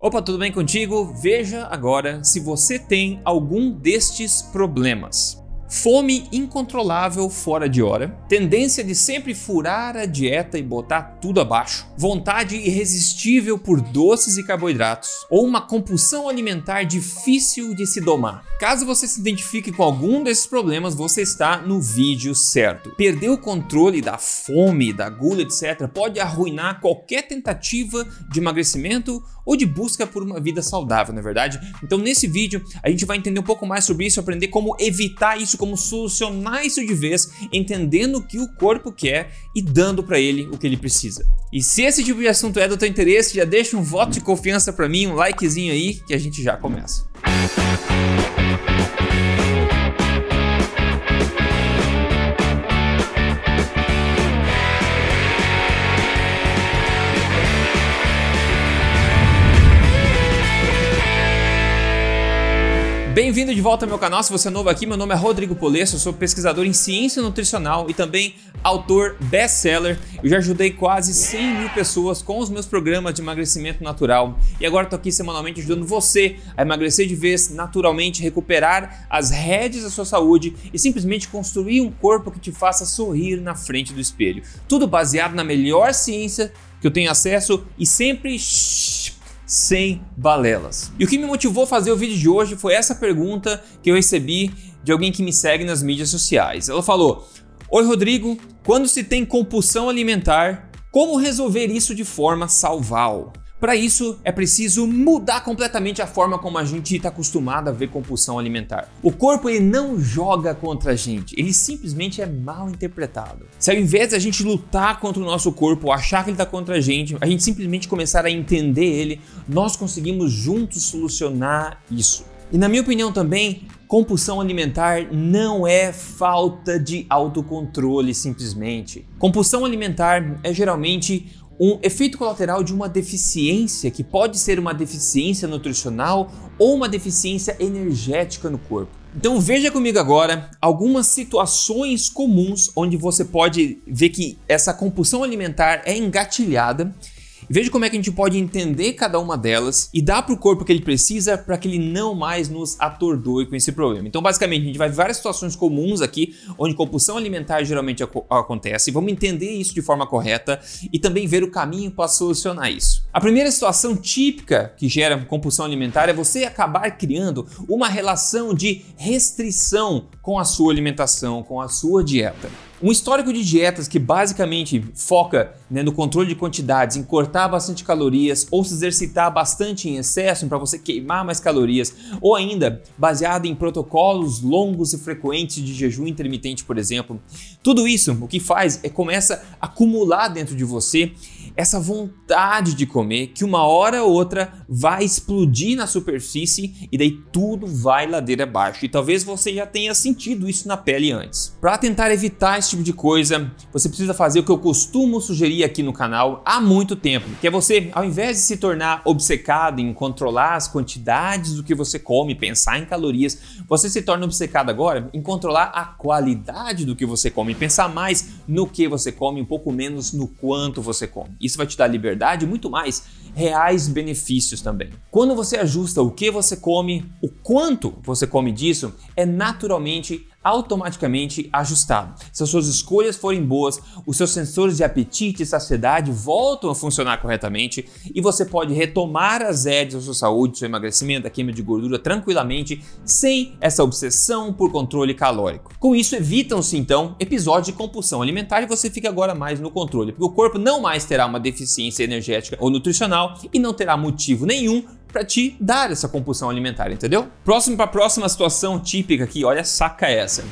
Opa, tudo bem contigo? Veja agora se você tem algum destes problemas. Fome incontrolável fora de hora, tendência de sempre furar a dieta e botar tudo abaixo, vontade irresistível por doces e carboidratos, ou uma compulsão alimentar difícil de se domar. Caso você se identifique com algum desses problemas, você está no vídeo certo. Perder o controle da fome, da gula, etc., pode arruinar qualquer tentativa de emagrecimento ou de busca por uma vida saudável, na é verdade? Então, nesse vídeo, a gente vai entender um pouco mais sobre isso, aprender como evitar isso como solucionar isso de vez, entendendo o que o corpo quer e dando para ele o que ele precisa. E se esse tipo de assunto é do teu interesse, já deixa um voto de confiança para mim, um likezinho aí, que a gente já começa. Bem-vindo de volta ao meu canal. Se você é novo aqui, meu nome é Rodrigo Polesso, eu sou pesquisador em ciência nutricional e também autor best-seller. Eu já ajudei quase 100 mil pessoas com os meus programas de emagrecimento natural e agora estou aqui semanalmente ajudando você a emagrecer de vez naturalmente, recuperar as rédeas da sua saúde e simplesmente construir um corpo que te faça sorrir na frente do espelho. Tudo baseado na melhor ciência que eu tenho acesso e sempre sem balelas. E o que me motivou a fazer o vídeo de hoje foi essa pergunta que eu recebi de alguém que me segue nas mídias sociais. Ela falou: Oi Rodrigo, quando se tem compulsão alimentar, como resolver isso de forma salval? Para isso, é preciso mudar completamente a forma como a gente está acostumado a ver compulsão alimentar. O corpo ele não joga contra a gente, ele simplesmente é mal interpretado. Se ao invés de a gente lutar contra o nosso corpo, achar que ele está contra a gente, a gente simplesmente começar a entender ele, nós conseguimos juntos solucionar isso. E na minha opinião também, compulsão alimentar não é falta de autocontrole simplesmente. Compulsão alimentar é geralmente um efeito colateral de uma deficiência que pode ser uma deficiência nutricional ou uma deficiência energética no corpo. Então veja comigo agora algumas situações comuns onde você pode ver que essa compulsão alimentar é engatilhada Veja como é que a gente pode entender cada uma delas e dar para o corpo o que ele precisa para que ele não mais nos atordoe com esse problema. Então, basicamente, a gente vai ver várias situações comuns aqui onde compulsão alimentar geralmente ac acontece. Vamos entender isso de forma correta e também ver o caminho para solucionar isso. A primeira situação típica que gera compulsão alimentar é você acabar criando uma relação de restrição com a sua alimentação, com a sua dieta. Um histórico de dietas que basicamente foca né, no controle de quantidades, em cortar bastante calorias ou se exercitar bastante em excesso para você queimar mais calorias, ou ainda baseado em protocolos longos e frequentes de jejum intermitente, por exemplo. Tudo isso o que faz é começa a acumular dentro de você essa vontade de comer que uma hora ou outra vai explodir na superfície e daí tudo vai ladeira abaixo. E talvez você já tenha sentido isso na pele antes. Para tentar evitar esse tipo de coisa, você precisa fazer o que eu costumo sugerir aqui no canal há muito tempo, que é você, ao invés de se tornar obcecado em controlar as quantidades do que você come, pensar em calorias, você se torna obcecado agora em controlar a qualidade do que você come, pensar mais no que você come, um pouco menos no quanto você come. Isso vai te dar liberdade e muito mais reais benefícios também. Quando você ajusta o que você come, o quanto você come disso, é naturalmente automaticamente ajustado. Se as suas escolhas forem boas, os seus sensores de apetite e saciedade voltam a funcionar corretamente e você pode retomar as rédeas da sua saúde, seu emagrecimento, a queima de gordura tranquilamente, sem essa obsessão por controle calórico. Com isso, evitam-se então episódios de compulsão alimentar e você fica agora mais no controle, porque o corpo não mais terá uma deficiência energética ou nutricional e não terá motivo nenhum para te dar essa compulsão alimentar, entendeu? Próximo para a próxima situação típica aqui, olha, saca essa.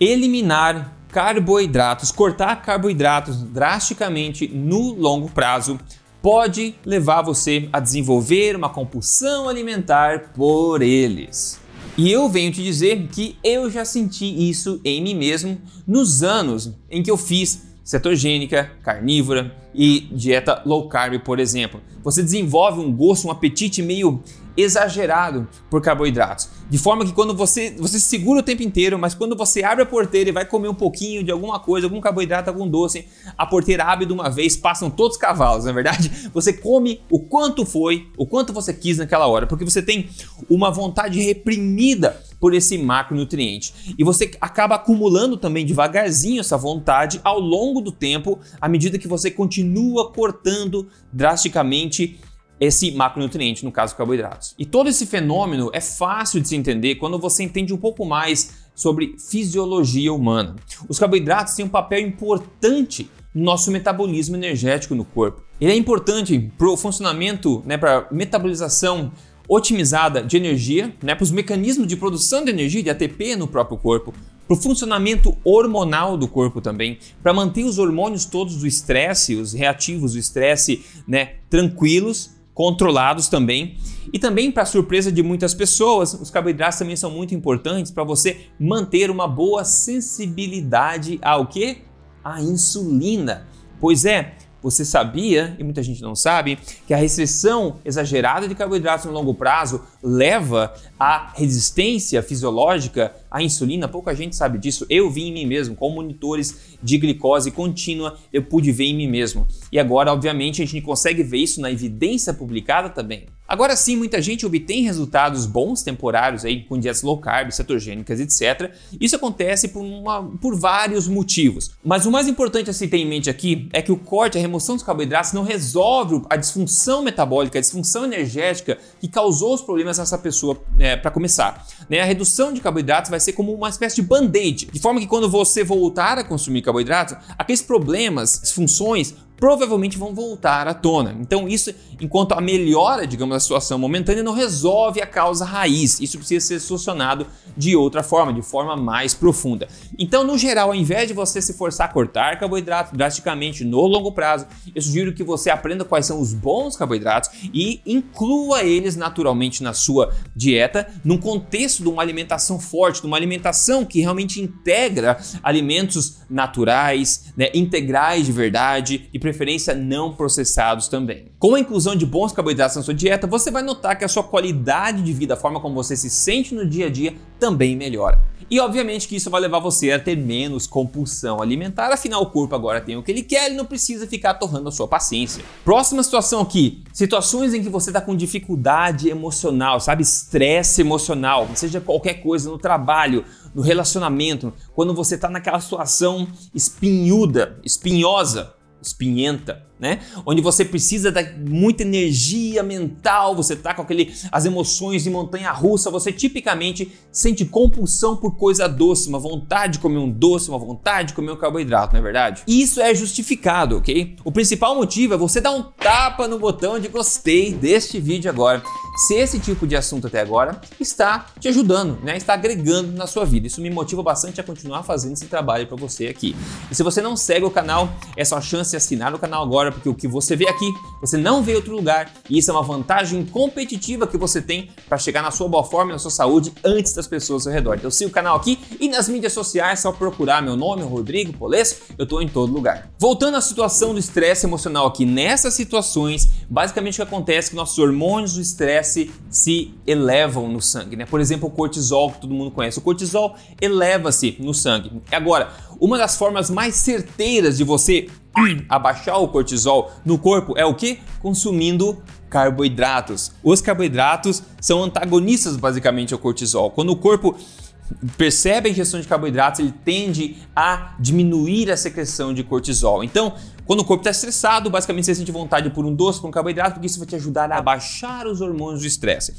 Eliminar carboidratos, cortar carboidratos drasticamente no longo prazo pode levar você a desenvolver uma compulsão alimentar por eles. E eu venho te dizer que eu já senti isso em mim mesmo nos anos em que eu fiz cetogênica, carnívora e dieta low carb, por exemplo. Você desenvolve um gosto, um apetite meio exagerado por carboidratos. De forma que quando você, você segura o tempo inteiro, mas quando você abre a porteira e vai comer um pouquinho de alguma coisa, algum carboidrato, algum doce, a porteira abre de uma vez, passam todos os cavalos, na é verdade? Você come o quanto foi, o quanto você quis naquela hora, porque você tem uma vontade reprimida por esse macronutriente. E você acaba acumulando também devagarzinho essa vontade ao longo do tempo, à medida que você continua cortando drasticamente esse macronutriente, no caso carboidratos. E todo esse fenômeno é fácil de se entender quando você entende um pouco mais sobre fisiologia humana. Os carboidratos têm um papel importante no nosso metabolismo energético no corpo. Ele é importante para o funcionamento, né, para a metabolização otimizada de energia, né, para os mecanismos de produção de energia, de ATP no próprio corpo, para o funcionamento hormonal do corpo também, para manter os hormônios todos do estresse, os reativos do estresse, né, tranquilos controlados também. E também, para surpresa de muitas pessoas, os carboidratos também são muito importantes para você manter uma boa sensibilidade ao que? A insulina. Pois é, você sabia, e muita gente não sabe, que a restrição exagerada de carboidratos no longo prazo leva à resistência fisiológica à insulina? Pouca gente sabe disso. Eu vi em mim mesmo, com monitores de glicose contínua, eu pude ver em mim mesmo. E agora, obviamente, a gente consegue ver isso na evidência publicada também. Agora sim, muita gente obtém resultados bons temporários aí com dietas low carb, cetogênicas, etc. Isso acontece por, uma, por vários motivos. Mas o mais importante a se ter em mente aqui é que o corte, a remoção dos carboidratos não resolve a disfunção metabólica, a disfunção energética que causou os problemas nessa pessoa é, para começar. Né? A redução de carboidratos vai ser como uma espécie de band-aid, de forma que quando você voltar a consumir carboidratos, aqueles problemas, disfunções provavelmente vão voltar à tona. Então, isso, enquanto a melhora, digamos, da situação momentânea, não resolve a causa raiz. Isso precisa ser solucionado de outra forma, de forma mais profunda. Então, no geral, ao invés de você se forçar a cortar carboidratos drasticamente no longo prazo, eu sugiro que você aprenda quais são os bons carboidratos e inclua eles naturalmente na sua dieta, num contexto de uma alimentação forte, de uma alimentação que realmente integra alimentos naturais, né, integrais de verdade e preferência não processados também. Com a inclusão de bons carboidratos na sua dieta, você vai notar que a sua qualidade de vida, a forma como você se sente no dia a dia, também melhora. E obviamente que isso vai levar você a ter menos compulsão alimentar, afinal o corpo agora tem o que ele quer e não precisa ficar torrando a sua paciência. Próxima situação aqui, situações em que você está com dificuldade emocional, sabe, estresse emocional, seja qualquer coisa no trabalho, no relacionamento, quando você está naquela situação espinhuda, espinhosa, espinhenta, né? Onde você precisa de muita energia mental, você tá com aquele as emoções de montanha russa, você tipicamente sente compulsão por coisa doce, uma vontade de comer um doce, uma vontade de comer um carboidrato, não é verdade? Isso é justificado, ok? O principal motivo é você dar um tapa no botão de gostei deste vídeo agora se esse tipo de assunto até agora está te ajudando, né? está agregando na sua vida. Isso me motiva bastante a continuar fazendo esse trabalho para você aqui. E se você não segue o canal, é só a chance de assinar o canal agora, porque o que você vê aqui, você não vê em outro lugar. E isso é uma vantagem competitiva que você tem para chegar na sua boa forma e na sua saúde antes das pessoas ao redor. Então siga o canal aqui e nas mídias sociais, só procurar meu nome, Rodrigo Polesso, eu estou em todo lugar. Voltando à situação do estresse emocional aqui, nessas situações, basicamente o que acontece é que nossos hormônios do estresse se elevam no sangue, né? Por exemplo, o cortisol, que todo mundo conhece. O cortisol eleva-se no sangue. Agora, uma das formas mais certeiras de você abaixar o cortisol no corpo é o que? Consumindo carboidratos. Os carboidratos são antagonistas basicamente ao cortisol. Quando o corpo percebe a ingestão de carboidratos, ele tende a diminuir a secreção de cortisol. Então, quando o corpo está estressado, basicamente você sente vontade por um doce, por um carboidrato, porque isso vai te ajudar a baixar os hormônios do estresse.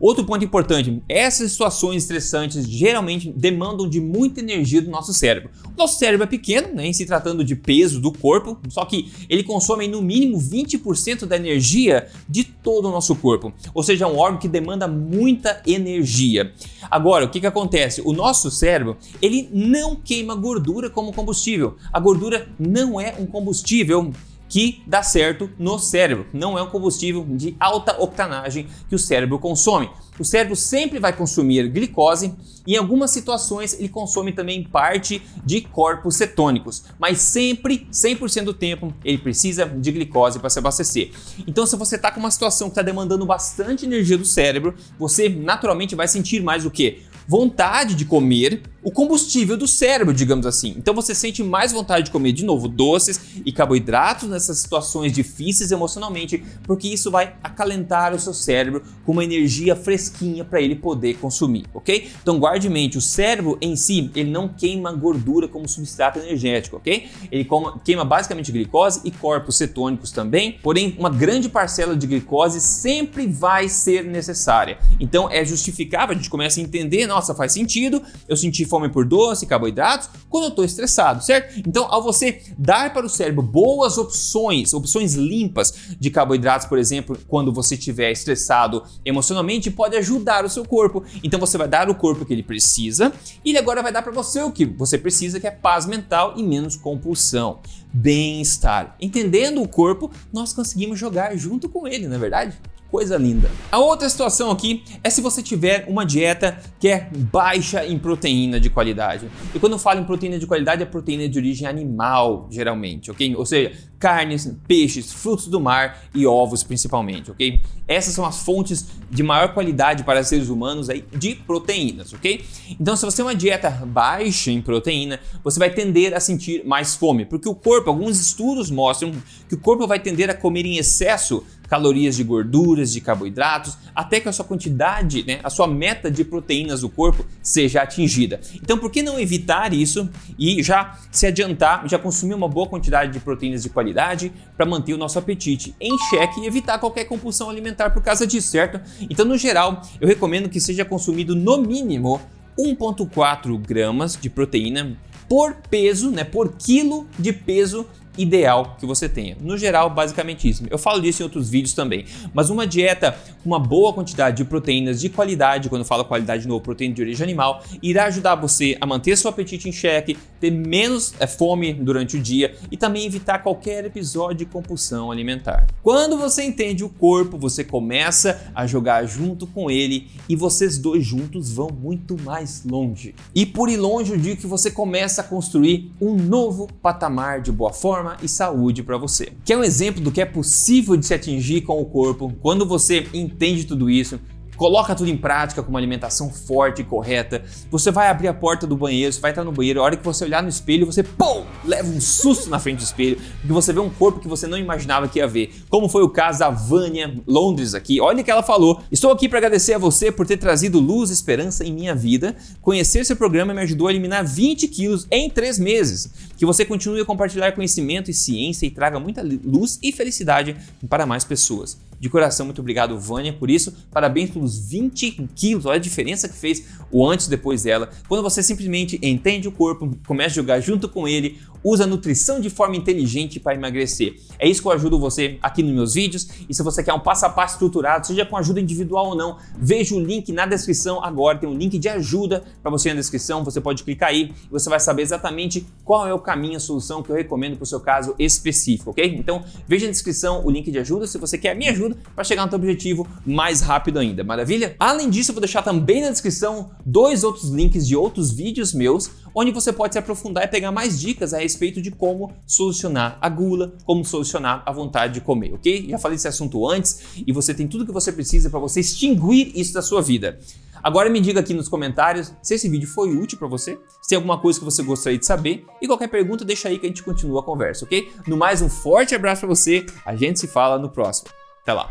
Outro ponto importante: essas situações estressantes geralmente demandam de muita energia do nosso cérebro. O nosso cérebro é pequeno, né, em se tratando de peso do corpo, só que ele consome no mínimo 20% da energia de todo o nosso corpo. Ou seja, é um órgão que demanda muita energia. Agora, o que, que acontece? O nosso cérebro ele não queima gordura como combustível. A gordura não é um combustível que dá certo no cérebro. Não é um combustível de alta octanagem que o cérebro consome. O cérebro sempre vai consumir glicose e em algumas situações ele consome também parte de corpos cetônicos, mas sempre, 100% do tempo, ele precisa de glicose para se abastecer. Então, se você está com uma situação que está demandando bastante energia do cérebro, você naturalmente vai sentir mais o que? Vontade de comer o combustível do cérebro, digamos assim. Então você sente mais vontade de comer de novo doces e carboidratos nessas situações difíceis emocionalmente, porque isso vai acalentar o seu cérebro com uma energia fresquinha para ele poder consumir, ok? Então guarde em mente, o cérebro em si, ele não queima gordura como substrato energético, ok? Ele queima basicamente glicose e corpos cetônicos também, porém uma grande parcela de glicose sempre vai ser necessária. Então é justificável, a gente começa a entender, nossa, faz sentido, eu senti fome por doce, carboidratos, quando eu estou estressado, certo? Então, ao você dar para o cérebro boas opções, opções limpas de carboidratos, por exemplo, quando você estiver estressado emocionalmente, pode ajudar o seu corpo. Então, você vai dar o corpo que ele precisa e ele agora vai dar para você o que você precisa, que é paz mental e menos compulsão, bem-estar. Entendendo o corpo, nós conseguimos jogar junto com ele, não é verdade? Coisa linda. A outra situação aqui é se você tiver uma dieta que é baixa em proteína de qualidade. E quando eu falo em proteína de qualidade, é proteína de origem animal, geralmente, ok? Ou seja, carnes, peixes, frutos do mar e ovos principalmente, ok? Essas são as fontes de maior qualidade para seres humanos aí de proteínas, ok? Então, se você tem uma dieta baixa em proteína, você vai tender a sentir mais fome, porque o corpo, alguns estudos mostram que o corpo vai tender a comer em excesso calorias de gorduras, de carboidratos, até que a sua quantidade, né, a sua meta de proteínas do corpo seja atingida. Então, por que não evitar isso e já se adiantar, já consumir uma boa quantidade de proteínas de qualidade para manter o nosso apetite em xeque e evitar qualquer compulsão alimentar por causa disso, certo? Então, no geral, eu recomendo que seja consumido no mínimo 1,4 gramas de proteína por peso, né, por quilo de peso ideal que você tenha. No geral, basicamente isso. Eu falo disso em outros vídeos também. Mas uma dieta com uma boa quantidade de proteínas de qualidade, quando eu falo qualidade de novo, proteína de origem animal, irá ajudar você a manter seu apetite em xeque, ter menos é, fome durante o dia e também evitar qualquer episódio de compulsão alimentar. Quando você entende o corpo, você começa a jogar junto com ele e vocês dois juntos vão muito mais longe. E por ir longe, eu digo que você começa a construir um novo patamar de boa forma forma e saúde para você. Que é um exemplo do que é possível de se atingir com o corpo quando você entende tudo isso Coloca tudo em prática com uma alimentação forte e correta. Você vai abrir a porta do banheiro, você vai estar no banheiro, a hora que você olhar no espelho, você pum, leva um susto na frente do espelho, porque você vê um corpo que você não imaginava que ia ver. Como foi o caso da Vânia Londres aqui. Olha o que ela falou. Estou aqui para agradecer a você por ter trazido luz e esperança em minha vida. Conhecer seu programa me ajudou a eliminar 20 quilos em 3 meses. Que você continue a compartilhar conhecimento e ciência e traga muita luz e felicidade para mais pessoas. De coração, muito obrigado, Vânia, por isso. Parabéns pelos 20 quilos. Olha a diferença que fez o antes e depois dela. Quando você simplesmente entende o corpo, começa a jogar junto com ele, usa nutrição de forma inteligente para emagrecer. É isso que eu ajudo você aqui nos meus vídeos. E se você quer um passo a passo estruturado, seja com ajuda individual ou não, veja o link na descrição agora. Tem um link de ajuda para você na descrição. Você pode clicar aí e você vai saber exatamente qual é o caminho, a solução que eu recomendo para o seu caso específico, ok? Então veja na descrição o link de ajuda se você quer a minha ajuda para chegar no seu objetivo mais rápido ainda. Maravilha? Além disso, eu vou deixar também na descrição dois outros links de outros vídeos meus onde você pode se aprofundar e pegar mais dicas a respeito de como solucionar a gula, como solucionar a vontade de comer, ok? Já falei desse assunto antes e você tem tudo que você precisa para você extinguir isso da sua vida. Agora me diga aqui nos comentários se esse vídeo foi útil para você, se tem alguma coisa que você gostaria de saber e qualquer pergunta deixa aí que a gente continua a conversa, ok? No mais, um forte abraço para você, a gente se fala no próximo. Até lá!